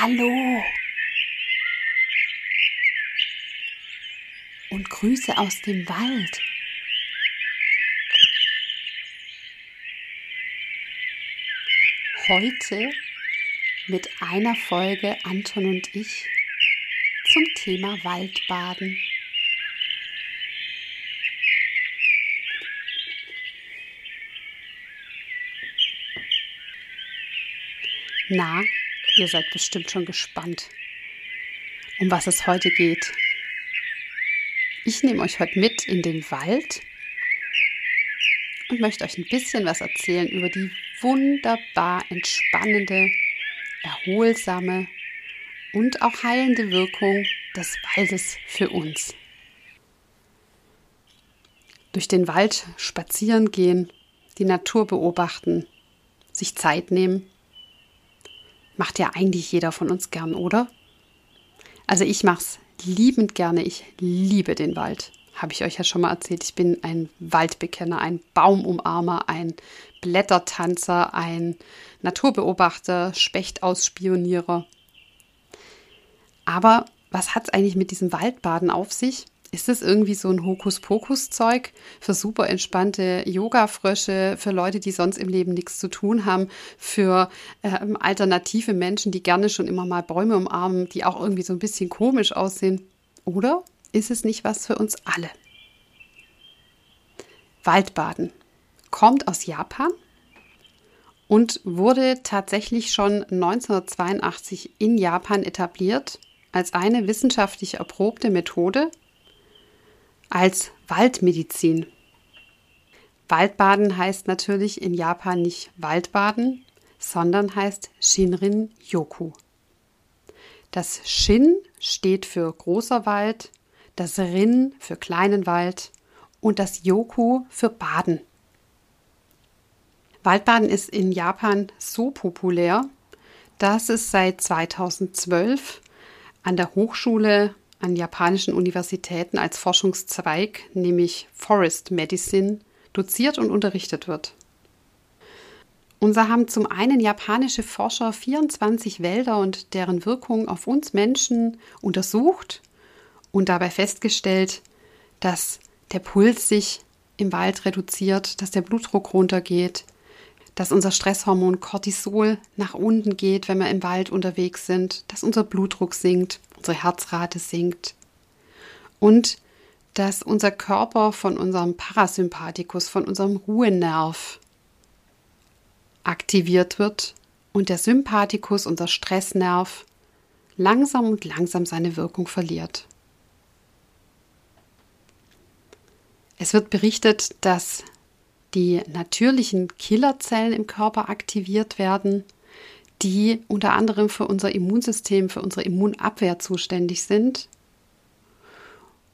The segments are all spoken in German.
Hallo. Und Grüße aus dem Wald. Heute mit einer Folge Anton und ich zum Thema Waldbaden. Na, Ihr seid bestimmt schon gespannt, um was es heute geht. Ich nehme euch heute mit in den Wald und möchte euch ein bisschen was erzählen über die wunderbar entspannende, erholsame und auch heilende Wirkung des Waldes für uns. Durch den Wald spazieren gehen, die Natur beobachten, sich Zeit nehmen Macht ja eigentlich jeder von uns gern, oder? Also ich mache es liebend gerne. Ich liebe den Wald. Habe ich euch ja schon mal erzählt. Ich bin ein Waldbekenner, ein Baumumarmer, ein Blättertanzer, ein Naturbeobachter, Spechtausspionierer. Aber was hat es eigentlich mit diesem Waldbaden auf sich? Ist das irgendwie so ein Hokuspokus-Zeug für super entspannte Yoga-Frösche, für Leute, die sonst im Leben nichts zu tun haben, für ähm, alternative Menschen, die gerne schon immer mal Bäume umarmen, die auch irgendwie so ein bisschen komisch aussehen? Oder ist es nicht was für uns alle? Waldbaden kommt aus Japan und wurde tatsächlich schon 1982 in Japan etabliert als eine wissenschaftlich erprobte Methode als Waldmedizin. Waldbaden heißt natürlich in Japan nicht Waldbaden, sondern heißt Shinrin Yoku. Das Shin steht für großer Wald, das Rin für kleinen Wald und das Yoku für Baden. Waldbaden ist in Japan so populär, dass es seit 2012 an der Hochschule an japanischen Universitäten als Forschungszweig, nämlich Forest Medicine, doziert und unterrichtet wird. So haben zum einen japanische Forscher 24 Wälder und deren Wirkung auf uns Menschen untersucht und dabei festgestellt, dass der Puls sich im Wald reduziert, dass der Blutdruck runtergeht, dass unser Stresshormon Cortisol nach unten geht, wenn wir im Wald unterwegs sind, dass unser Blutdruck sinkt unsere Herzrate sinkt und dass unser Körper von unserem Parasympathikus, von unserem Ruhenerv aktiviert wird und der Sympathikus, unser Stressnerv, langsam und langsam seine Wirkung verliert. Es wird berichtet, dass die natürlichen Killerzellen im Körper aktiviert werden die unter anderem für unser Immunsystem, für unsere Immunabwehr zuständig sind.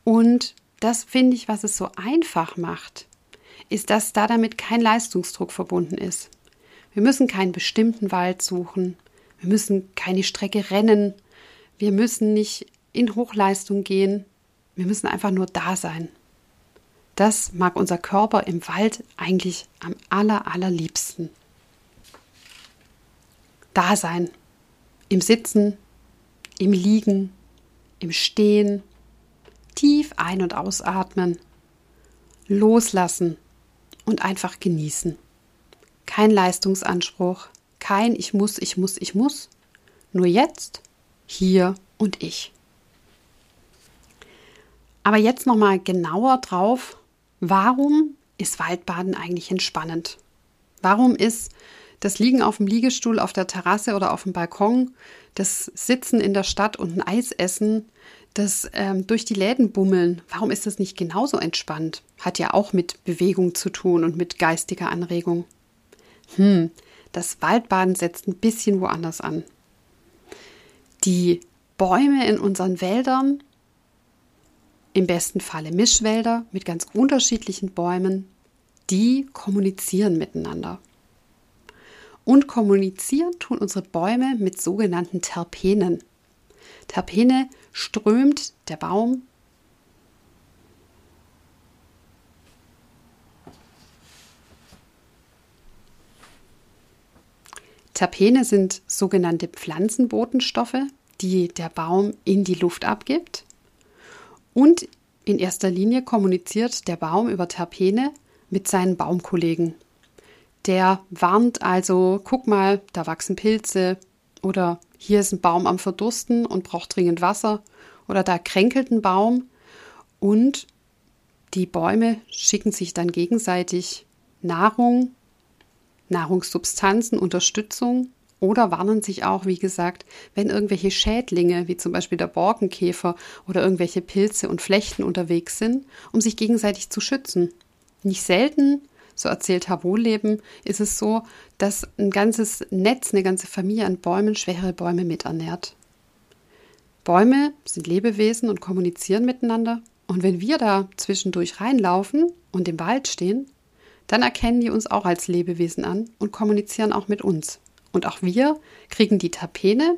Und das finde ich, was es so einfach macht, ist, dass da damit kein Leistungsdruck verbunden ist. Wir müssen keinen bestimmten Wald suchen. Wir müssen keine Strecke rennen. Wir müssen nicht in Hochleistung gehen. Wir müssen einfach nur da sein. Das mag unser Körper im Wald eigentlich am aller, allerliebsten. Dasein. Im Sitzen, im Liegen, im Stehen, tief ein- und ausatmen, loslassen und einfach genießen. Kein Leistungsanspruch, kein Ich muss, ich muss, ich muss. Nur jetzt, hier und ich. Aber jetzt nochmal genauer drauf, warum ist Waldbaden eigentlich entspannend? Warum ist das Liegen auf dem Liegestuhl auf der Terrasse oder auf dem Balkon, das Sitzen in der Stadt und ein Eis essen, das ähm, durch die Läden bummeln, warum ist das nicht genauso entspannt? Hat ja auch mit Bewegung zu tun und mit geistiger Anregung. Hm, das Waldbaden setzt ein bisschen woanders an. Die Bäume in unseren Wäldern, im besten Falle Mischwälder mit ganz unterschiedlichen Bäumen, die kommunizieren miteinander. Und kommunizieren tun unsere Bäume mit sogenannten Terpenen. Terpene strömt der Baum Terpene sind sogenannte Pflanzenbotenstoffe, die der Baum in die Luft abgibt. Und in erster Linie kommuniziert der Baum über Terpene mit seinen Baumkollegen. Der warnt also, guck mal, da wachsen Pilze oder hier ist ein Baum am Verdursten und braucht dringend Wasser oder da kränkelt ein Baum und die Bäume schicken sich dann gegenseitig Nahrung, Nahrungssubstanzen, Unterstützung oder warnen sich auch, wie gesagt, wenn irgendwelche Schädlinge, wie zum Beispiel der Borkenkäfer oder irgendwelche Pilze und Flechten unterwegs sind, um sich gegenseitig zu schützen. Nicht selten so erzählt Herr Wohlleben, ist es so, dass ein ganzes Netz, eine ganze Familie an Bäumen schwächere Bäume miternährt. Bäume sind Lebewesen und kommunizieren miteinander. Und wenn wir da zwischendurch reinlaufen und im Wald stehen, dann erkennen die uns auch als Lebewesen an und kommunizieren auch mit uns. Und auch wir kriegen die Terpene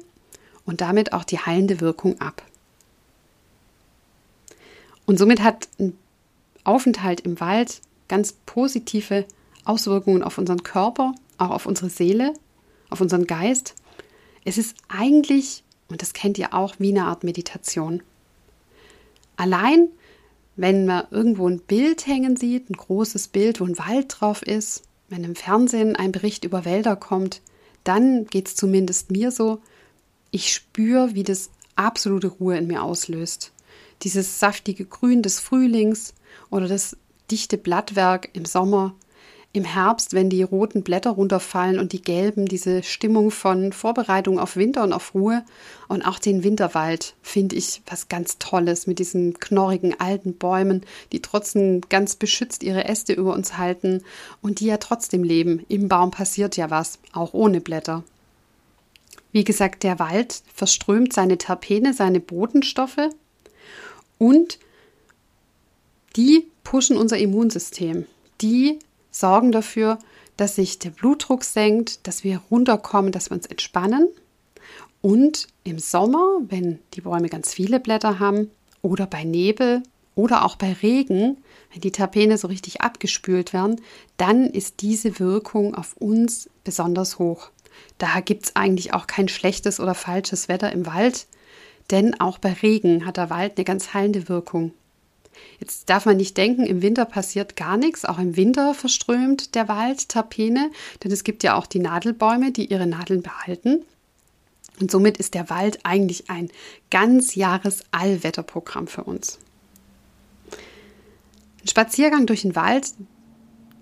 und damit auch die heilende Wirkung ab. Und somit hat ein Aufenthalt im Wald ganz positive Auswirkungen auf unseren Körper, auch auf unsere Seele, auf unseren Geist. Es ist eigentlich, und das kennt ihr auch, wie eine Art Meditation. Allein, wenn man irgendwo ein Bild hängen sieht, ein großes Bild, wo ein Wald drauf ist, wenn im Fernsehen ein Bericht über Wälder kommt, dann geht es zumindest mir so, ich spüre, wie das absolute Ruhe in mir auslöst. Dieses saftige Grün des Frühlings oder das dichte Blattwerk im Sommer, im Herbst, wenn die roten Blätter runterfallen und die gelben, diese Stimmung von Vorbereitung auf Winter und auf Ruhe und auch den Winterwald finde ich was ganz Tolles mit diesen knorrigen alten Bäumen, die trotzdem ganz beschützt ihre Äste über uns halten und die ja trotzdem leben. Im Baum passiert ja was, auch ohne Blätter. Wie gesagt, der Wald verströmt seine Terpene, seine Botenstoffe und die pushen unser Immunsystem. Die sorgen dafür, dass sich der Blutdruck senkt, dass wir runterkommen, dass wir uns entspannen. Und im Sommer, wenn die Bäume ganz viele Blätter haben, oder bei Nebel oder auch bei Regen, wenn die Terpene so richtig abgespült werden, dann ist diese Wirkung auf uns besonders hoch. Daher gibt es eigentlich auch kein schlechtes oder falsches Wetter im Wald, denn auch bei Regen hat der Wald eine ganz heilende Wirkung. Jetzt darf man nicht denken, im Winter passiert gar nichts. Auch im Winter verströmt der Wald Terpene, denn es gibt ja auch die Nadelbäume, die ihre Nadeln behalten. Und somit ist der Wald eigentlich ein ganz Jahres Allwetterprogramm für uns. Ein Spaziergang durch den Wald,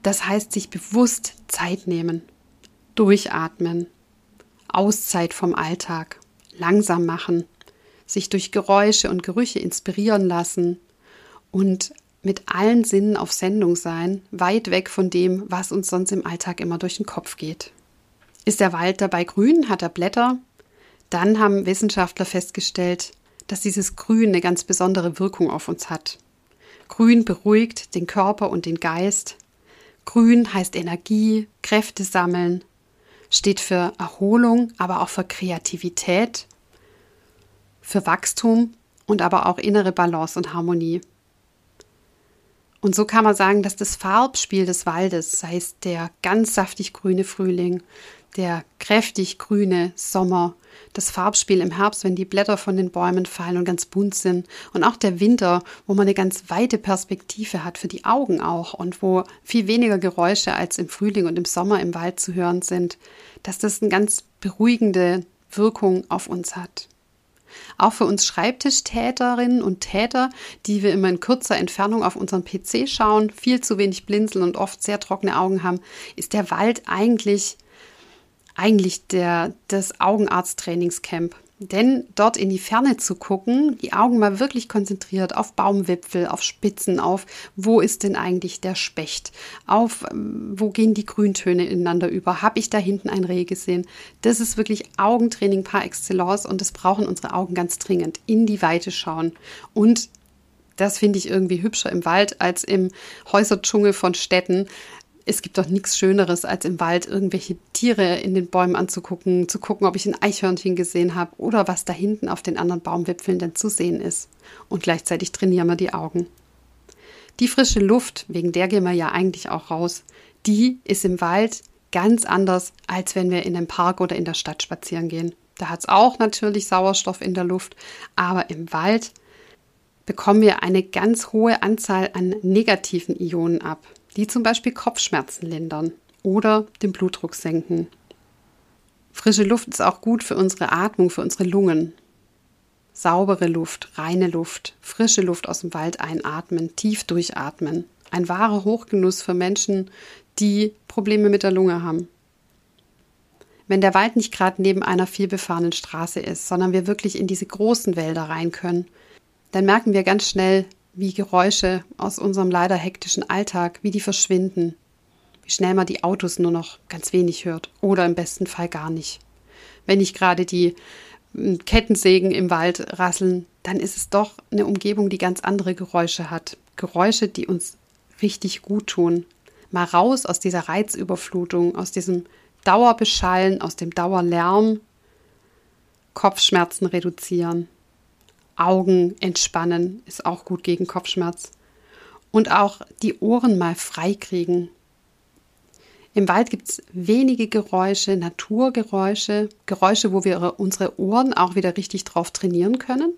das heißt sich bewusst Zeit nehmen, durchatmen, Auszeit vom Alltag, langsam machen, sich durch Geräusche und Gerüche inspirieren lassen, und mit allen Sinnen auf Sendung sein, weit weg von dem, was uns sonst im Alltag immer durch den Kopf geht. Ist der Wald dabei grün, hat er Blätter, dann haben Wissenschaftler festgestellt, dass dieses Grün eine ganz besondere Wirkung auf uns hat. Grün beruhigt den Körper und den Geist. Grün heißt Energie, Kräfte sammeln, steht für Erholung, aber auch für Kreativität, für Wachstum und aber auch innere Balance und Harmonie. Und so kann man sagen, dass das Farbspiel des Waldes, sei es der ganz saftig grüne Frühling, der kräftig grüne Sommer, das Farbspiel im Herbst, wenn die Blätter von den Bäumen fallen und ganz bunt sind. Und auch der Winter, wo man eine ganz weite Perspektive hat, für die Augen auch und wo viel weniger Geräusche als im Frühling und im Sommer im Wald zu hören sind, dass das eine ganz beruhigende Wirkung auf uns hat. Auch für uns Schreibtischtäterinnen und Täter, die wir immer in kurzer Entfernung auf unseren PC schauen, viel zu wenig blinzeln und oft sehr trockene Augen haben, ist der Wald eigentlich eigentlich der, das Augenarzttrainingscamp. Denn dort in die Ferne zu gucken, die Augen mal wirklich konzentriert auf Baumwipfel, auf Spitzen, auf wo ist denn eigentlich der Specht, auf ähm, wo gehen die Grüntöne ineinander über, habe ich da hinten ein Reh gesehen. Das ist wirklich Augentraining par excellence und das brauchen unsere Augen ganz dringend. In die Weite schauen und das finde ich irgendwie hübscher im Wald als im Häuserdschungel von Städten es gibt doch nichts Schöneres, als im Wald irgendwelche Tiere in den Bäumen anzugucken, zu gucken, ob ich ein Eichhörnchen gesehen habe oder was da hinten auf den anderen Baumwipfeln denn zu sehen ist. Und gleichzeitig trainieren wir die Augen. Die frische Luft, wegen der gehen wir ja eigentlich auch raus, die ist im Wald ganz anders, als wenn wir in einem Park oder in der Stadt spazieren gehen. Da hat es auch natürlich Sauerstoff in der Luft, aber im Wald bekommen wir eine ganz hohe Anzahl an negativen Ionen ab die zum Beispiel Kopfschmerzen lindern oder den Blutdruck senken. Frische Luft ist auch gut für unsere Atmung, für unsere Lungen. Saubere Luft, reine Luft, frische Luft aus dem Wald einatmen, tief durchatmen. Ein wahrer Hochgenuss für Menschen, die Probleme mit der Lunge haben. Wenn der Wald nicht gerade neben einer vielbefahrenen Straße ist, sondern wir wirklich in diese großen Wälder rein können, dann merken wir ganz schnell, wie Geräusche aus unserem leider hektischen Alltag, wie die verschwinden, wie schnell man die Autos nur noch ganz wenig hört oder im besten Fall gar nicht. Wenn nicht gerade die hm, Kettensägen im Wald rasseln, dann ist es doch eine Umgebung, die ganz andere Geräusche hat. Geräusche, die uns richtig gut tun. Mal raus aus dieser Reizüberflutung, aus diesem Dauerbeschallen, aus dem Dauerlärm, Kopfschmerzen reduzieren. Augen entspannen ist auch gut gegen Kopfschmerz. Und auch die Ohren mal freikriegen. Im Wald gibt es wenige Geräusche, Naturgeräusche, Geräusche, wo wir unsere Ohren auch wieder richtig drauf trainieren können.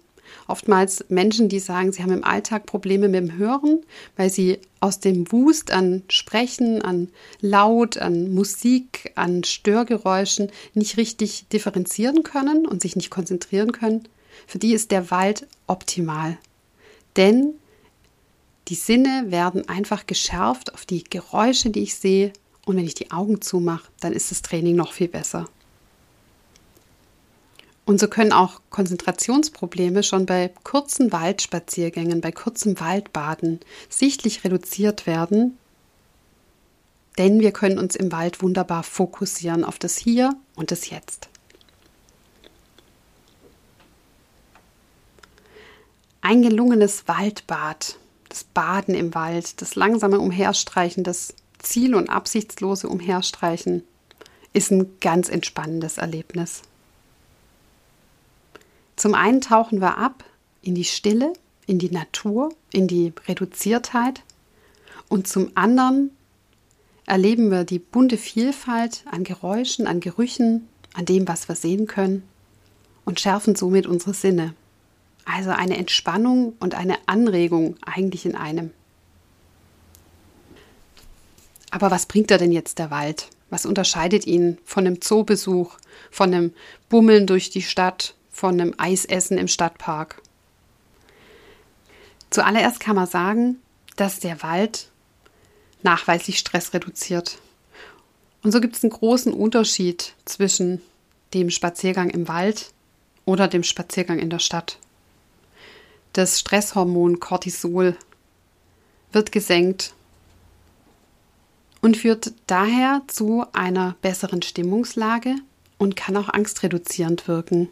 Oftmals Menschen, die sagen, sie haben im Alltag Probleme mit dem Hören, weil sie aus dem Wust an Sprechen, an Laut, an Musik, an Störgeräuschen nicht richtig differenzieren können und sich nicht konzentrieren können. Für die ist der Wald optimal. Denn die Sinne werden einfach geschärft auf die Geräusche, die ich sehe. Und wenn ich die Augen zumache, dann ist das Training noch viel besser. Und so können auch Konzentrationsprobleme schon bei kurzen Waldspaziergängen, bei kurzem Waldbaden sichtlich reduziert werden, denn wir können uns im Wald wunderbar fokussieren auf das Hier und das Jetzt. Ein gelungenes Waldbad, das Baden im Wald, das langsame Umherstreichen, das ziel- und absichtslose Umherstreichen ist ein ganz entspannendes Erlebnis. Zum einen tauchen wir ab in die Stille, in die Natur, in die Reduziertheit und zum anderen erleben wir die bunte Vielfalt an Geräuschen, an Gerüchen, an dem, was wir sehen können und schärfen somit unsere Sinne. Also eine Entspannung und eine Anregung eigentlich in einem. Aber was bringt er denn jetzt der Wald? Was unterscheidet ihn von einem Zoobesuch, von einem Bummeln durch die Stadt, von einem Eisessen im Stadtpark? Zuallererst kann man sagen, dass der Wald nachweislich Stress reduziert. Und so gibt es einen großen Unterschied zwischen dem Spaziergang im Wald oder dem Spaziergang in der Stadt. Das Stresshormon Cortisol wird gesenkt und führt daher zu einer besseren Stimmungslage und kann auch angstreduzierend wirken.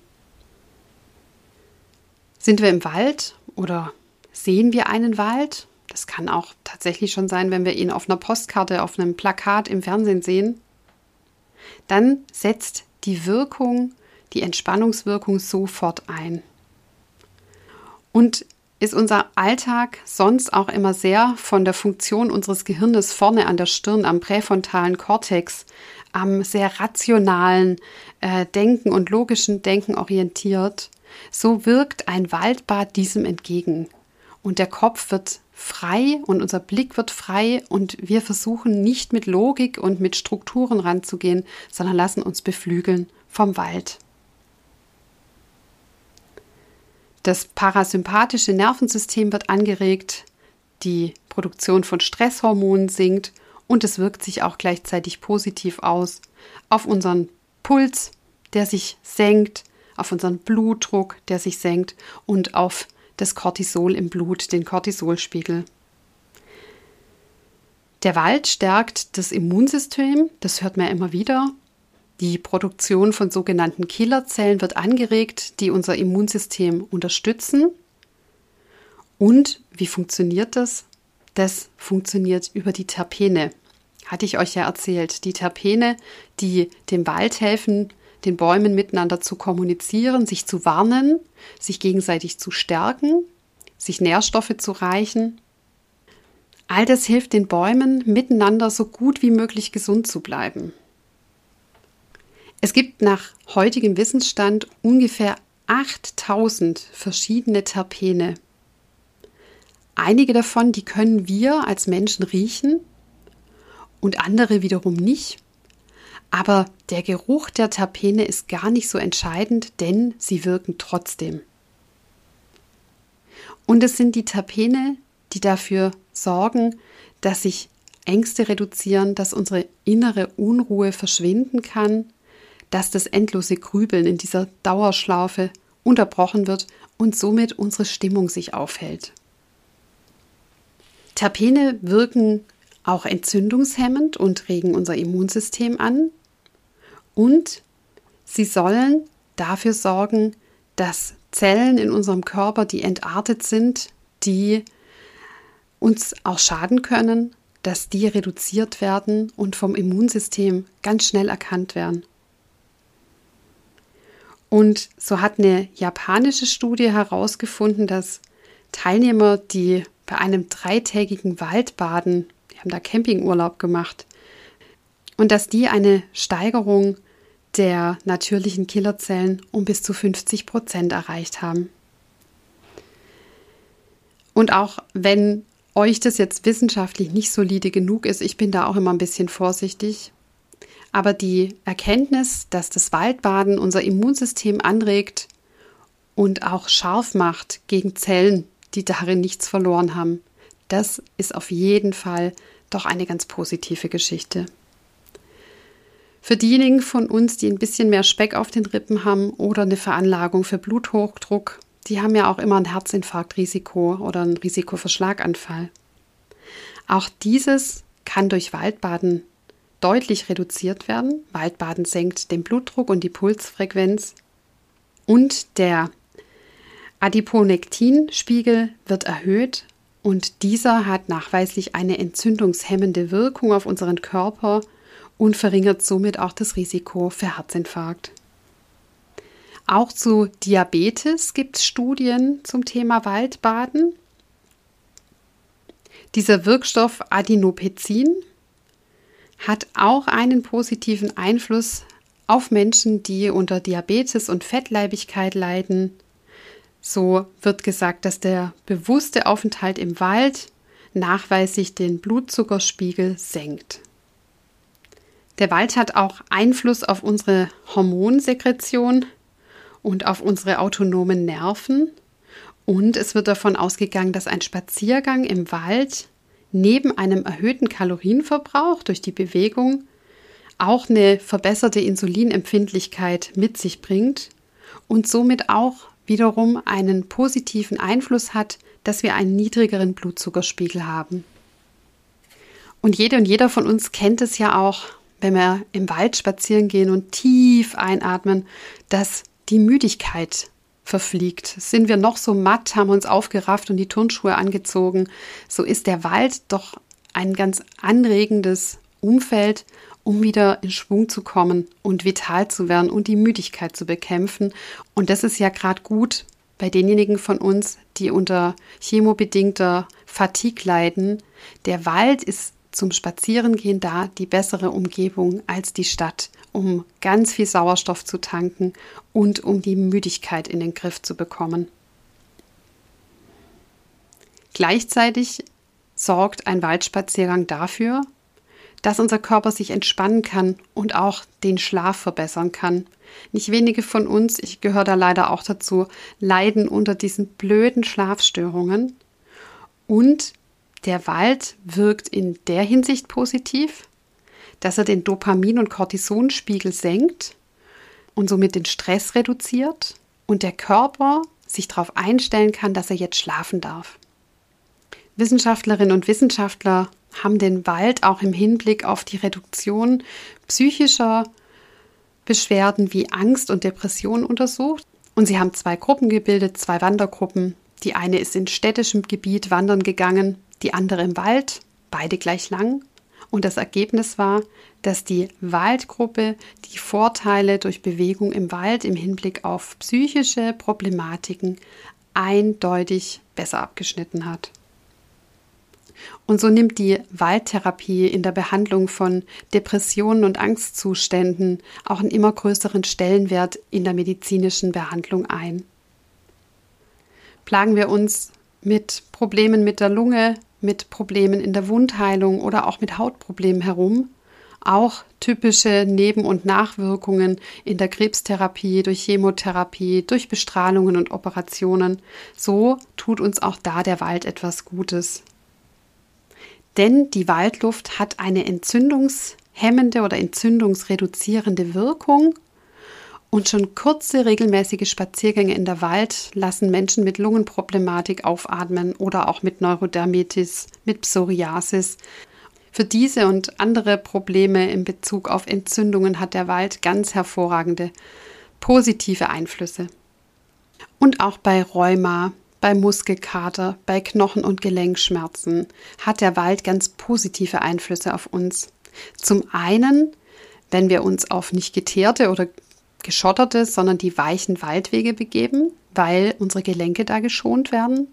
Sind wir im Wald oder sehen wir einen Wald? Das kann auch tatsächlich schon sein, wenn wir ihn auf einer Postkarte, auf einem Plakat im Fernsehen sehen. Dann setzt die Wirkung, die Entspannungswirkung sofort ein. Und ist unser Alltag sonst auch immer sehr von der Funktion unseres Gehirnes vorne an der Stirn am präfrontalen Kortex am sehr rationalen äh, Denken und logischen Denken orientiert, so wirkt ein Waldbad diesem entgegen. Und der Kopf wird frei und unser Blick wird frei und wir versuchen nicht mit Logik und mit Strukturen ranzugehen, sondern lassen uns beflügeln vom Wald. Das parasympathische Nervensystem wird angeregt, die Produktion von Stresshormonen sinkt und es wirkt sich auch gleichzeitig positiv aus auf unseren Puls, der sich senkt, auf unseren Blutdruck, der sich senkt und auf das Cortisol im Blut, den Cortisolspiegel. Der Wald stärkt das Immunsystem, das hört man ja immer wieder. Die Produktion von sogenannten Killerzellen wird angeregt, die unser Immunsystem unterstützen. Und wie funktioniert das? Das funktioniert über die Terpene. Hatte ich euch ja erzählt. Die Terpene, die dem Wald helfen, den Bäumen miteinander zu kommunizieren, sich zu warnen, sich gegenseitig zu stärken, sich Nährstoffe zu reichen. All das hilft den Bäumen, miteinander so gut wie möglich gesund zu bleiben. Es gibt nach heutigem Wissensstand ungefähr 8000 verschiedene Terpene. Einige davon, die können wir als Menschen riechen und andere wiederum nicht. Aber der Geruch der Terpene ist gar nicht so entscheidend, denn sie wirken trotzdem. Und es sind die Terpene, die dafür sorgen, dass sich Ängste reduzieren, dass unsere innere Unruhe verschwinden kann, dass das endlose Grübeln in dieser Dauerschlaufe unterbrochen wird und somit unsere Stimmung sich aufhält. Terpene wirken auch entzündungshemmend und regen unser Immunsystem an. Und sie sollen dafür sorgen, dass Zellen in unserem Körper, die entartet sind, die uns auch schaden können, dass die reduziert werden und vom Immunsystem ganz schnell erkannt werden. Und so hat eine japanische Studie herausgefunden, dass Teilnehmer, die bei einem dreitägigen Waldbaden, die haben da Campingurlaub gemacht, und dass die eine Steigerung der natürlichen Killerzellen um bis zu 50 Prozent erreicht haben. Und auch wenn euch das jetzt wissenschaftlich nicht solide genug ist, ich bin da auch immer ein bisschen vorsichtig, aber die Erkenntnis, dass das Waldbaden unser Immunsystem anregt und auch scharf macht gegen Zellen, die darin nichts verloren haben, das ist auf jeden Fall doch eine ganz positive Geschichte. Für diejenigen von uns, die ein bisschen mehr Speck auf den Rippen haben oder eine Veranlagung für Bluthochdruck, die haben ja auch immer ein Herzinfarktrisiko oder ein Risiko für Schlaganfall. Auch dieses kann durch Waldbaden deutlich reduziert werden. Waldbaden senkt den Blutdruck und die Pulsfrequenz. Und der Adiponektinspiegel wird erhöht und dieser hat nachweislich eine entzündungshemmende Wirkung auf unseren Körper und verringert somit auch das Risiko für Herzinfarkt. Auch zu Diabetes gibt es Studien zum Thema Waldbaden. Dieser Wirkstoff Adenopezin hat auch einen positiven Einfluss auf Menschen, die unter Diabetes und Fettleibigkeit leiden. So wird gesagt, dass der bewusste Aufenthalt im Wald nachweislich den Blutzuckerspiegel senkt. Der Wald hat auch Einfluss auf unsere Hormonsekretion und auf unsere autonomen Nerven. Und es wird davon ausgegangen, dass ein Spaziergang im Wald neben einem erhöhten Kalorienverbrauch durch die Bewegung auch eine verbesserte Insulinempfindlichkeit mit sich bringt und somit auch wiederum einen positiven Einfluss hat, dass wir einen niedrigeren Blutzuckerspiegel haben. Und jede und jeder von uns kennt es ja auch, wenn wir im Wald spazieren gehen und tief einatmen, dass die Müdigkeit verfliegt. Sind wir noch so matt, haben uns aufgerafft und die Turnschuhe angezogen, so ist der Wald doch ein ganz anregendes Umfeld, um wieder in Schwung zu kommen und vital zu werden und die Müdigkeit zu bekämpfen. Und das ist ja gerade gut bei denjenigen von uns, die unter chemobedingter Fatigue leiden. Der Wald ist zum Spazierengehen da die bessere Umgebung als die Stadt, um ganz viel Sauerstoff zu tanken und um die Müdigkeit in den Griff zu bekommen. Gleichzeitig sorgt ein Waldspaziergang dafür, dass unser Körper sich entspannen kann und auch den Schlaf verbessern kann. Nicht wenige von uns, ich gehöre da leider auch dazu, leiden unter diesen blöden Schlafstörungen. Und der Wald wirkt in der Hinsicht positiv, dass er den Dopamin- und Cortisonspiegel senkt und somit den Stress reduziert und der Körper sich darauf einstellen kann, dass er jetzt schlafen darf. Wissenschaftlerinnen und Wissenschaftler haben den Wald auch im Hinblick auf die Reduktion psychischer Beschwerden wie Angst und Depression untersucht. Und sie haben zwei Gruppen gebildet, zwei Wandergruppen. Die eine ist in städtischem Gebiet wandern gegangen, die andere im Wald, beide gleich lang. Und das Ergebnis war, dass die Waldgruppe die Vorteile durch Bewegung im Wald im Hinblick auf psychische Problematiken eindeutig besser abgeschnitten hat. Und so nimmt die Waldtherapie in der Behandlung von Depressionen und Angstzuständen auch einen immer größeren Stellenwert in der medizinischen Behandlung ein. Plagen wir uns mit Problemen mit der Lunge, mit Problemen in der Wundheilung oder auch mit Hautproblemen herum, auch typische Neben- und Nachwirkungen in der Krebstherapie, durch Chemotherapie, durch Bestrahlungen und Operationen. So tut uns auch da der Wald etwas Gutes denn die Waldluft hat eine entzündungshemmende oder entzündungsreduzierende Wirkung. Und schon kurze regelmäßige Spaziergänge in der Wald lassen Menschen mit Lungenproblematik aufatmen oder auch mit Neurodermitis, mit Psoriasis. Für diese und andere Probleme in Bezug auf Entzündungen hat der Wald ganz hervorragende positive Einflüsse. Und auch bei Rheuma, bei Muskelkater, bei Knochen- und Gelenkschmerzen hat der Wald ganz positive Einflüsse auf uns. Zum einen, wenn wir uns auf nicht geteerte oder geschotterte, sondern die weichen Waldwege begeben, weil unsere Gelenke da geschont werden.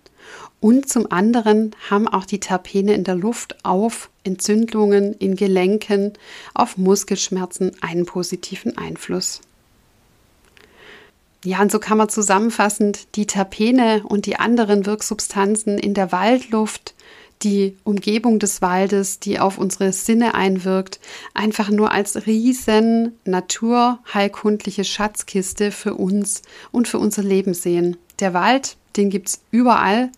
Und zum anderen haben auch die Terpene in der Luft auf Entzündungen in Gelenken, auf Muskelschmerzen einen positiven Einfluss. Ja, und so kann man zusammenfassend die Terpene und die anderen Wirksubstanzen in der Waldluft, die Umgebung des Waldes, die auf unsere Sinne einwirkt, einfach nur als riesen naturheilkundliche Schatzkiste für uns und für unser Leben sehen. Der Wald, den gibt's überall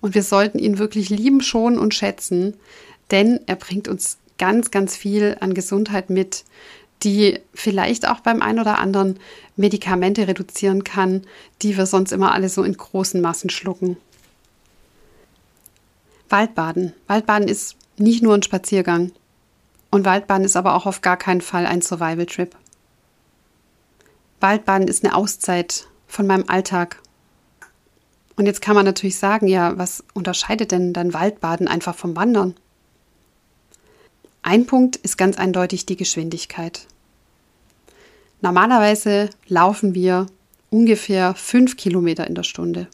und wir sollten ihn wirklich lieben, schonen und schätzen, denn er bringt uns ganz, ganz viel an Gesundheit mit, die vielleicht auch beim einen oder anderen Medikamente reduzieren kann, die wir sonst immer alle so in großen Massen schlucken. Waldbaden. Waldbaden ist nicht nur ein Spaziergang. Und Waldbaden ist aber auch auf gar keinen Fall ein Survival-Trip. Waldbaden ist eine Auszeit von meinem Alltag. Und jetzt kann man natürlich sagen, ja, was unterscheidet denn dann Waldbaden einfach vom Wandern? Ein Punkt ist ganz eindeutig die Geschwindigkeit. Normalerweise laufen wir ungefähr fünf Kilometer in der Stunde.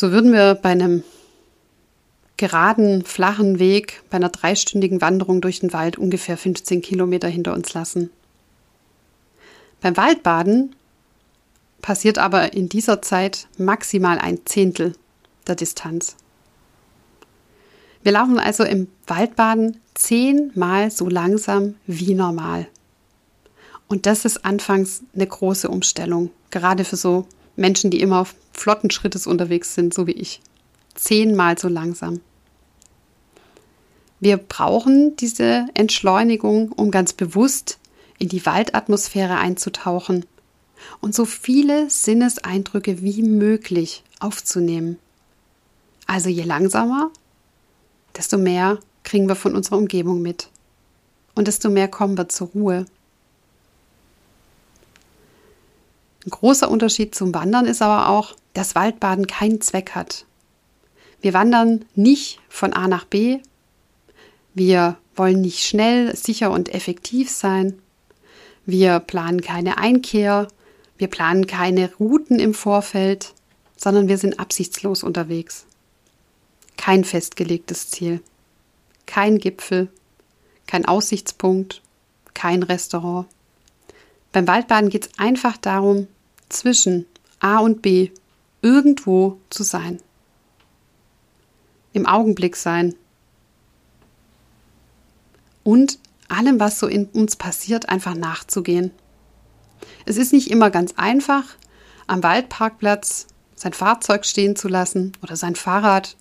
So würden wir bei einem geraden, flachen Weg, bei einer dreistündigen Wanderung durch den Wald ungefähr 15 Kilometer hinter uns lassen. Beim Waldbaden passiert aber in dieser Zeit maximal ein Zehntel der Distanz. Wir laufen also im Waldbaden zehnmal so langsam wie normal. Und das ist anfangs eine große Umstellung, gerade für so Menschen, die immer auf flotten Schrittes unterwegs sind, so wie ich. Zehnmal so langsam. Wir brauchen diese Entschleunigung, um ganz bewusst in die Waldatmosphäre einzutauchen und so viele Sinneseindrücke wie möglich aufzunehmen. Also je langsamer, desto mehr kriegen wir von unserer Umgebung mit. Und desto mehr kommen wir zur Ruhe. Ein großer Unterschied zum Wandern ist aber auch, dass Waldbaden keinen Zweck hat. Wir wandern nicht von A nach B. Wir wollen nicht schnell, sicher und effektiv sein. Wir planen keine Einkehr. Wir planen keine Routen im Vorfeld, sondern wir sind absichtslos unterwegs. kein festgelegtes Ziel, kein Gipfel, kein Aussichtspunkt, kein Restaurant. Beim Waldbaden geht es einfach darum, zwischen A und B irgendwo zu sein. Im Augenblick sein. Und allem, was so in uns passiert, einfach nachzugehen. Es ist nicht immer ganz einfach, am Waldparkplatz sein Fahrzeug stehen zu lassen oder sein Fahrrad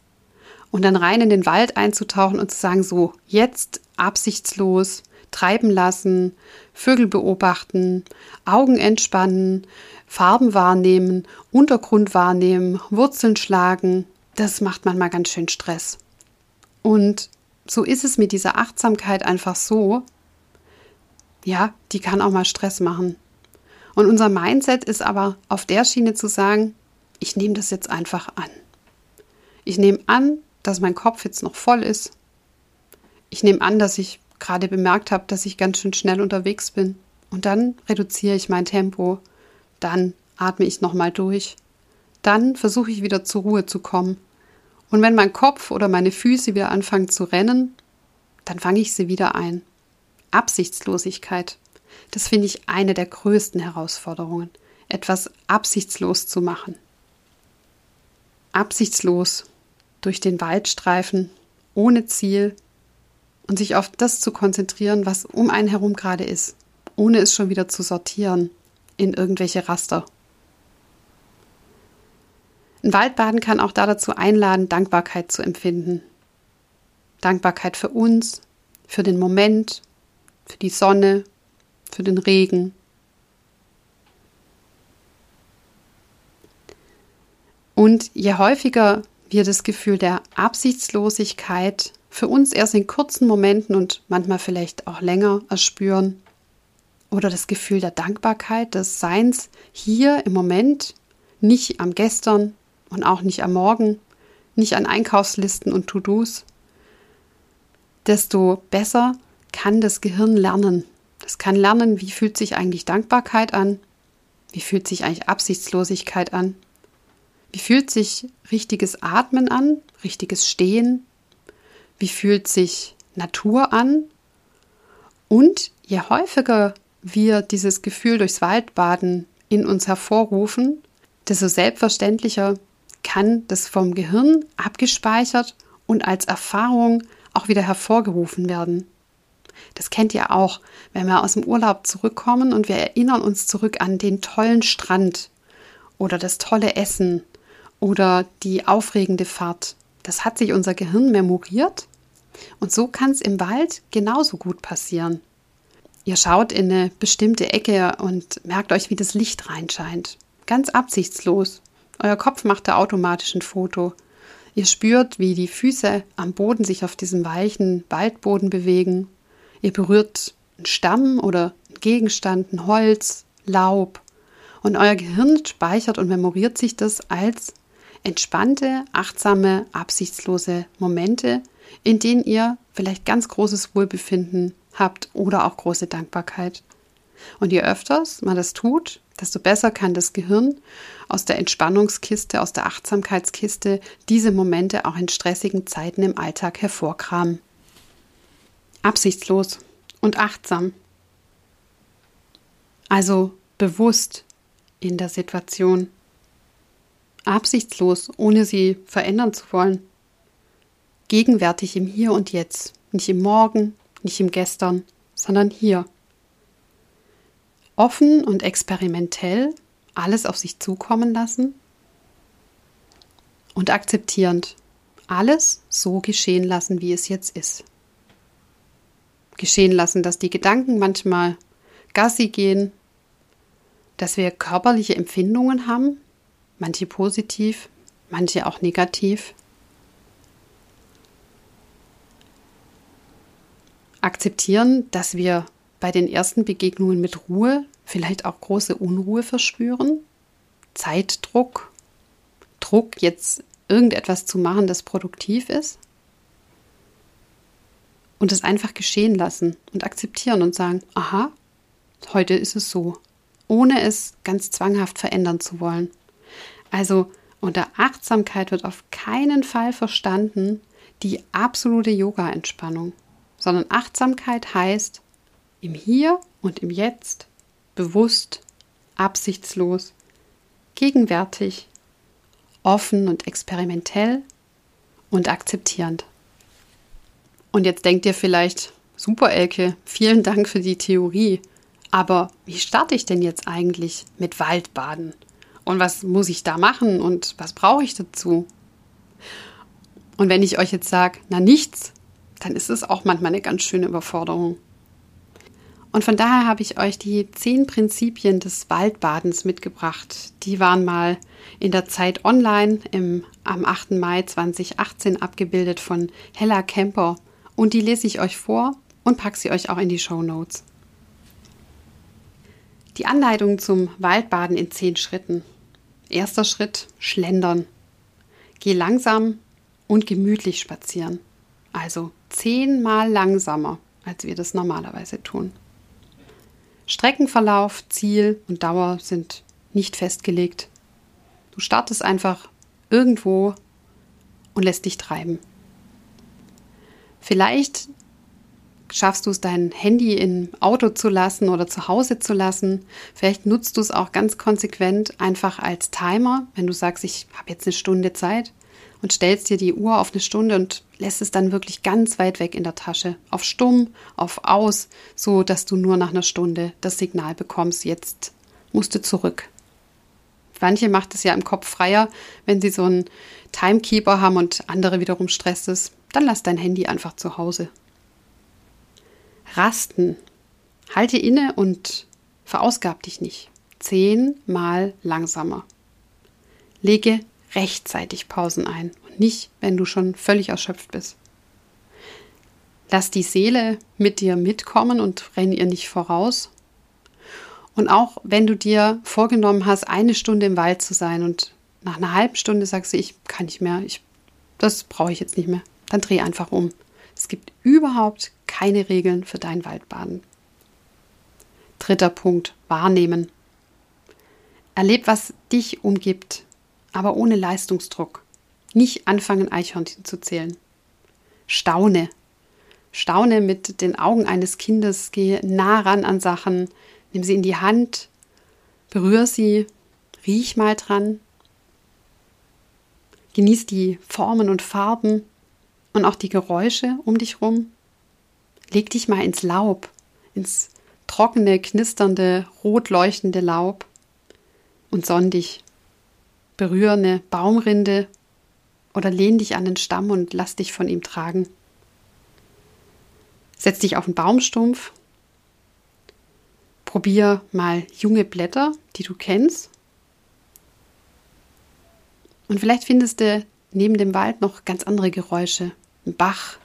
und dann rein in den Wald einzutauchen und zu sagen, so, jetzt absichtslos treiben lassen, Vögel beobachten, Augen entspannen, Farben wahrnehmen, Untergrund wahrnehmen, Wurzeln schlagen, das macht manchmal ganz schön Stress. Und so ist es mit dieser Achtsamkeit einfach so, ja, die kann auch mal Stress machen. Und unser Mindset ist aber auf der Schiene zu sagen, ich nehme das jetzt einfach an. Ich nehme an, dass mein Kopf jetzt noch voll ist. Ich nehme an, dass ich gerade bemerkt habe, dass ich ganz schön schnell unterwegs bin. Und dann reduziere ich mein Tempo. Dann atme ich nochmal durch. Dann versuche ich wieder zur Ruhe zu kommen. Und wenn mein Kopf oder meine Füße wieder anfangen zu rennen, dann fange ich sie wieder ein. Absichtslosigkeit. Das finde ich eine der größten Herausforderungen, etwas absichtslos zu machen. Absichtslos durch den Waldstreifen, ohne Ziel und sich auf das zu konzentrieren, was um einen herum gerade ist, ohne es schon wieder zu sortieren in irgendwelche Raster. Ein Waldbaden kann auch da dazu einladen, Dankbarkeit zu empfinden. Dankbarkeit für uns, für den Moment, für die Sonne, für den Regen. Und je häufiger wir das Gefühl der Absichtslosigkeit für uns erst in kurzen Momenten und manchmal vielleicht auch länger erspüren, oder das Gefühl der Dankbarkeit, des Seins hier im Moment, nicht am Gestern und auch nicht am Morgen, nicht an Einkaufslisten und To-Dos, desto besser kann das Gehirn lernen, das kann lernen, wie fühlt sich eigentlich Dankbarkeit an, wie fühlt sich eigentlich Absichtslosigkeit an, wie fühlt sich richtiges Atmen an, richtiges Stehen, wie fühlt sich Natur an und je häufiger wir dieses Gefühl durchs Waldbaden in uns hervorrufen, desto selbstverständlicher kann das vom Gehirn abgespeichert und als Erfahrung auch wieder hervorgerufen werden. Das kennt ihr auch, wenn wir aus dem Urlaub zurückkommen und wir erinnern uns zurück an den tollen Strand oder das tolle Essen oder die aufregende Fahrt. Das hat sich unser Gehirn memoriert und so kann es im Wald genauso gut passieren. Ihr schaut in eine bestimmte Ecke und merkt euch, wie das Licht reinscheint. Ganz absichtslos. Euer Kopf macht da automatisch ein Foto. Ihr spürt, wie die Füße am Boden sich auf diesem weichen Waldboden bewegen Ihr berührt einen Stamm oder einen Gegenstand, ein Holz, Laub. Und euer Gehirn speichert und memoriert sich das als entspannte, achtsame, absichtslose Momente, in denen ihr vielleicht ganz großes Wohlbefinden habt oder auch große Dankbarkeit. Und je öfters man das tut, desto besser kann das Gehirn aus der Entspannungskiste, aus der Achtsamkeitskiste diese Momente auch in stressigen Zeiten im Alltag hervorkramen absichtslos und achtsam. Also bewusst in der Situation. Absichtslos, ohne sie verändern zu wollen. Gegenwärtig im Hier und Jetzt. Nicht im Morgen, nicht im Gestern, sondern hier. Offen und experimentell alles auf sich zukommen lassen und akzeptierend alles so geschehen lassen, wie es jetzt ist geschehen lassen, dass die Gedanken manchmal Gassi gehen, dass wir körperliche Empfindungen haben, manche positiv, manche auch negativ. Akzeptieren, dass wir bei den ersten Begegnungen mit Ruhe vielleicht auch große Unruhe verspüren, Zeitdruck, Druck, jetzt irgendetwas zu machen, das produktiv ist und es einfach geschehen lassen und akzeptieren und sagen, aha, heute ist es so, ohne es ganz zwanghaft verändern zu wollen. Also Unter Achtsamkeit wird auf keinen Fall verstanden die absolute Yoga-Entspannung, sondern Achtsamkeit heißt im Hier und im Jetzt, bewusst, absichtslos, gegenwärtig, offen und experimentell und akzeptierend. Und jetzt denkt ihr vielleicht, super Elke, vielen Dank für die Theorie, aber wie starte ich denn jetzt eigentlich mit Waldbaden? Und was muss ich da machen und was brauche ich dazu? Und wenn ich euch jetzt sage, na nichts, dann ist es auch manchmal eine ganz schöne Überforderung. Und von daher habe ich euch die zehn Prinzipien des Waldbadens mitgebracht. Die waren mal in der Zeit online im, am 8. Mai 2018 abgebildet von Hella Kemper. Und die lese ich euch vor und packe sie euch auch in die Show Notes. Die Anleitung zum Waldbaden in zehn Schritten. Erster Schritt: Schlendern. Geh langsam und gemütlich spazieren. Also zehnmal langsamer, als wir das normalerweise tun. Streckenverlauf, Ziel und Dauer sind nicht festgelegt. Du startest einfach irgendwo und lässt dich treiben. Vielleicht schaffst du es, dein Handy im Auto zu lassen oder zu Hause zu lassen. Vielleicht nutzt du es auch ganz konsequent einfach als Timer, wenn du sagst, ich habe jetzt eine Stunde Zeit und stellst dir die Uhr auf eine Stunde und lässt es dann wirklich ganz weit weg in der Tasche, auf stumm, auf aus, so dass du nur nach einer Stunde das Signal bekommst, jetzt musst du zurück. Manche macht es ja im Kopf freier, wenn sie so einen Timekeeper haben und andere wiederum stresst es, dann lass dein Handy einfach zu Hause. Rasten. Halte inne und verausgab dich nicht. Zehnmal langsamer. Lege rechtzeitig Pausen ein und nicht, wenn du schon völlig erschöpft bist. Lass die Seele mit dir mitkommen und renn ihr nicht voraus. Und auch wenn du dir vorgenommen hast, eine Stunde im Wald zu sein und nach einer halben Stunde sagst du, ich kann nicht mehr, ich, das brauche ich jetzt nicht mehr, dann dreh einfach um. Es gibt überhaupt keine Regeln für dein Waldbaden. Dritter Punkt, wahrnehmen. Erleb, was dich umgibt, aber ohne Leistungsdruck. Nicht anfangen, Eichhörnchen zu zählen. Staune. Staune mit den Augen eines Kindes, gehe nah ran an Sachen, nimm sie in die Hand, berühr sie, riech mal dran. Genieß die Formen und Farben und auch die Geräusche um dich rum. Leg dich mal ins Laub, ins trockene, knisternde, rot leuchtende Laub und sonn dich. Berühre eine Baumrinde oder lehn dich an den Stamm und lass dich von ihm tragen. Setz dich auf einen Baumstumpf. Probier mal junge Blätter, die du kennst. Und vielleicht findest du neben dem Wald noch ganz andere Geräusche ein Bach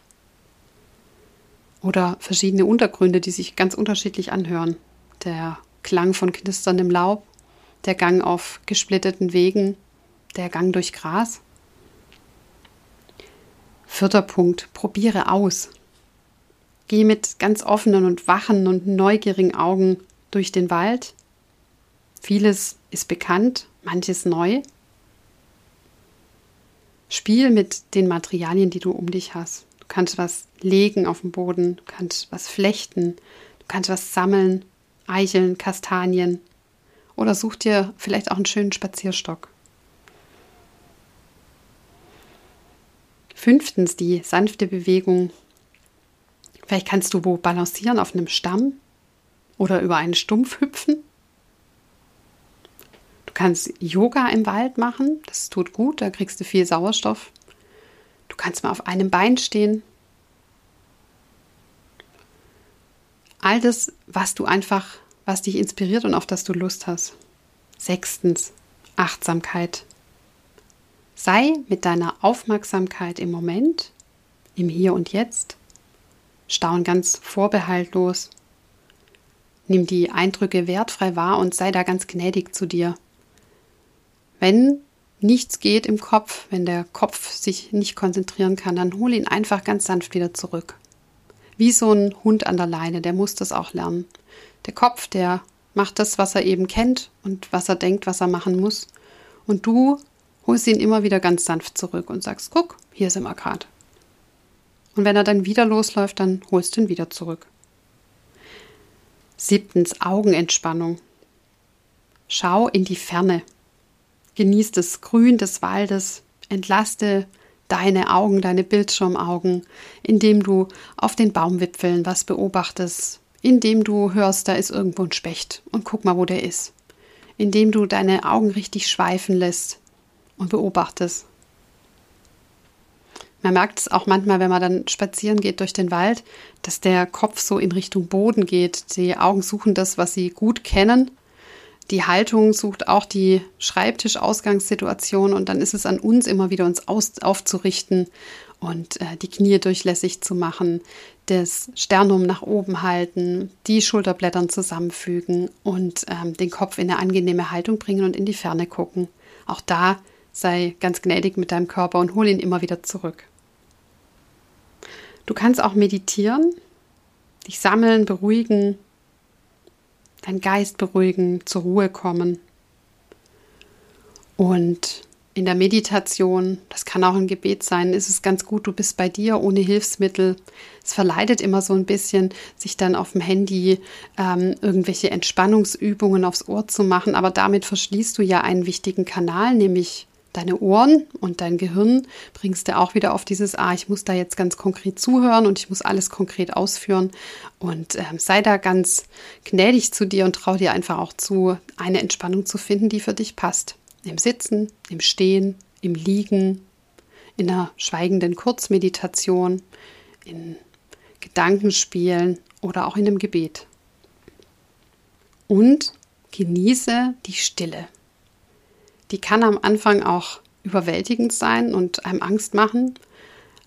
oder verschiedene Untergründe, die sich ganz unterschiedlich anhören. Der Klang von knisterndem Laub, der Gang auf gesplitteten Wegen, der Gang durch Gras. Vierter Punkt, probiere aus. Geh mit ganz offenen und wachen und neugierigen Augen durch den Wald. Vieles ist bekannt, manches neu. Spiel mit den Materialien, die du um dich hast. Kannst was legen auf dem Boden, du kannst was flechten, du kannst was sammeln, Eicheln, Kastanien oder such dir vielleicht auch einen schönen Spazierstock. Fünftens die sanfte Bewegung. Vielleicht kannst du wo balancieren auf einem Stamm oder über einen Stumpf hüpfen. Du kannst Yoga im Wald machen, das tut gut, da kriegst du viel Sauerstoff. Du kannst mal auf einem Bein stehen. All das, was du einfach, was dich inspiriert und auf das du Lust hast. Sechstens, Achtsamkeit. Sei mit deiner Aufmerksamkeit im Moment, im Hier und Jetzt. Staun ganz vorbehaltlos. Nimm die Eindrücke wertfrei wahr und sei da ganz gnädig zu dir. Wenn nichts geht im Kopf, wenn der Kopf sich nicht konzentrieren kann, dann hol ihn einfach ganz sanft wieder zurück. Wie so ein Hund an der Leine, der muss das auch lernen. Der Kopf, der macht das, was er eben kennt und was er denkt, was er machen muss. Und du holst ihn immer wieder ganz sanft zurück und sagst, guck, hier sind wir gerade. Und wenn er dann wieder losläuft, dann holst du ihn wieder zurück. Siebtens, Augenentspannung. Schau in die Ferne. Genieß das Grün des Waldes. Entlaste deine Augen, deine Bildschirmaugen, indem du auf den Baumwipfeln was beobachtest, indem du hörst, da ist irgendwo ein Specht und guck mal, wo der ist. Indem du deine Augen richtig schweifen lässt und beobachtest. Man merkt es auch manchmal, wenn man dann spazieren geht durch den Wald, dass der Kopf so in Richtung Boden geht. Die Augen suchen das, was sie gut kennen. Die Haltung sucht auch die Schreibtischausgangssituation und dann ist es an uns immer wieder uns aus, aufzurichten und äh, die Knie durchlässig zu machen, das Sternum nach oben halten, die Schulterblättern zusammenfügen und ähm, den Kopf in eine angenehme Haltung bringen und in die Ferne gucken. Auch da sei ganz gnädig mit deinem Körper und hol ihn immer wieder zurück. Du kannst auch meditieren, dich sammeln, beruhigen, deinen Geist beruhigen, zur Ruhe kommen. Und in der Meditation, das kann auch ein Gebet sein, ist es ganz gut, du bist bei dir ohne Hilfsmittel. Es verleitet immer so ein bisschen, sich dann auf dem Handy ähm, irgendwelche Entspannungsübungen aufs Ohr zu machen, aber damit verschließt du ja einen wichtigen Kanal, nämlich deine Ohren und dein Gehirn bringst du auch wieder auf dieses, ah, ich muss da jetzt ganz konkret zuhören und ich muss alles konkret ausführen. Und äh, sei da ganz gnädig zu dir und trau dir einfach auch zu, eine Entspannung zu finden, die für dich passt. Im Sitzen, im Stehen, im Liegen, in einer schweigenden Kurzmeditation, in Gedankenspielen oder auch in einem Gebet. Und genieße die Stille die kann am Anfang auch überwältigend sein und einem Angst machen.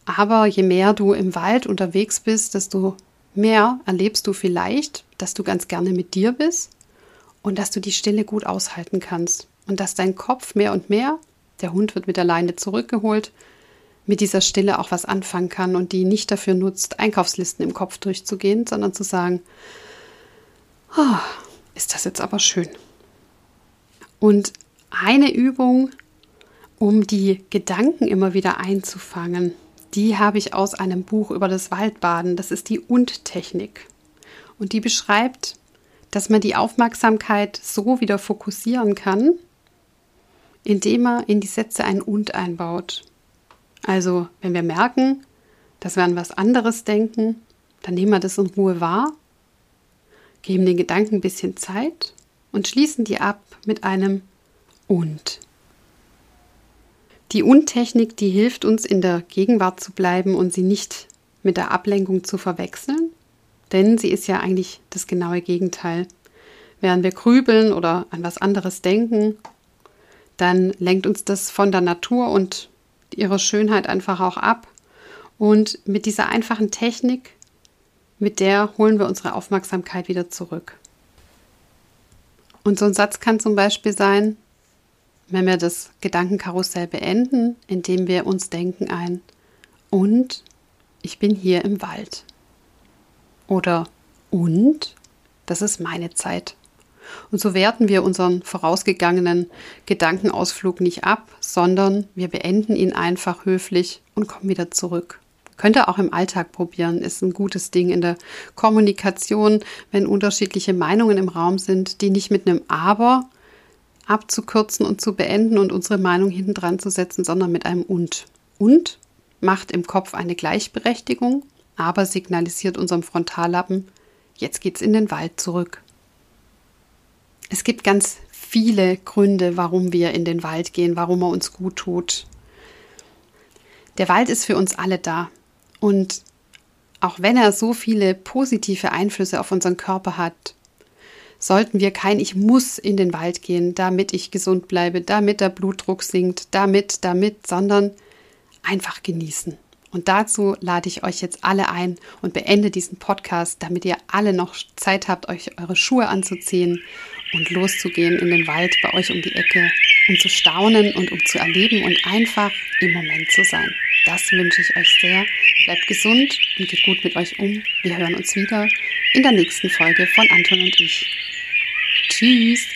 Aber je mehr du im Wald unterwegs bist, desto mehr erlebst du vielleicht, dass du ganz gerne mit dir bist und dass du die Stille gut aushalten kannst und dass dein Kopf mehr und mehr, der Hund wird mit der Leine zurückgeholt, mit dieser Stille auch was anfangen kann und die nicht dafür nutzt, Einkaufslisten im Kopf durchzugehen, sondern zu sagen, oh, ist das jetzt aber schön. Und eine Übung, um die Gedanken immer wieder einzufangen. Die habe ich aus einem Buch über das Waldbaden. Das ist die Und-Technik. Und die beschreibt, dass man die Aufmerksamkeit so wieder fokussieren kann, indem man in die Sätze ein Und einbaut. Also, wenn wir merken, dass wir an was anderes denken, dann nehmen wir das in Ruhe wahr, geben den Gedanken ein bisschen Zeit und schließen die ab mit einem und. Die Untechnik, die hilft uns in der Gegenwart zu bleiben und sie nicht mit der Ablenkung zu verwechseln, denn sie ist ja eigentlich das genaue Gegenteil. Während wir grübeln oder an was anderes denken, dann lenkt uns das von der Natur und ihrer Schönheit einfach auch ab. Und mit dieser einfachen Technik, mit der holen wir unsere Aufmerksamkeit wieder zurück. Und so ein Satz kann zum Beispiel sein, wenn wir das Gedankenkarussell beenden, indem wir uns denken ein, und ich bin hier im Wald. Oder und das ist meine Zeit. Und so werten wir unseren vorausgegangenen Gedankenausflug nicht ab, sondern wir beenden ihn einfach höflich und kommen wieder zurück. Könnt ihr auch im Alltag probieren, ist ein gutes Ding in der Kommunikation, wenn unterschiedliche Meinungen im Raum sind, die nicht mit einem Aber abzukürzen und zu beenden und unsere Meinung hinten dran zu setzen, sondern mit einem und. Und macht im Kopf eine Gleichberechtigung, aber signalisiert unserem Frontallappen, jetzt geht's in den Wald zurück. Es gibt ganz viele Gründe, warum wir in den Wald gehen, warum er uns gut tut. Der Wald ist für uns alle da. Und auch wenn er so viele positive Einflüsse auf unseren Körper hat, sollten wir kein Ich muss in den Wald gehen, damit ich gesund bleibe, damit der Blutdruck sinkt, damit, damit, sondern einfach genießen. Und dazu lade ich euch jetzt alle ein und beende diesen Podcast, damit ihr alle noch Zeit habt, euch eure Schuhe anzuziehen und loszugehen in den Wald bei euch um die Ecke, um zu staunen und um zu erleben und einfach im Moment zu sein. Das wünsche ich euch sehr. Bleibt gesund und geht gut mit euch um. Wir hören uns wieder in der nächsten Folge von Anton und ich. Tschüss.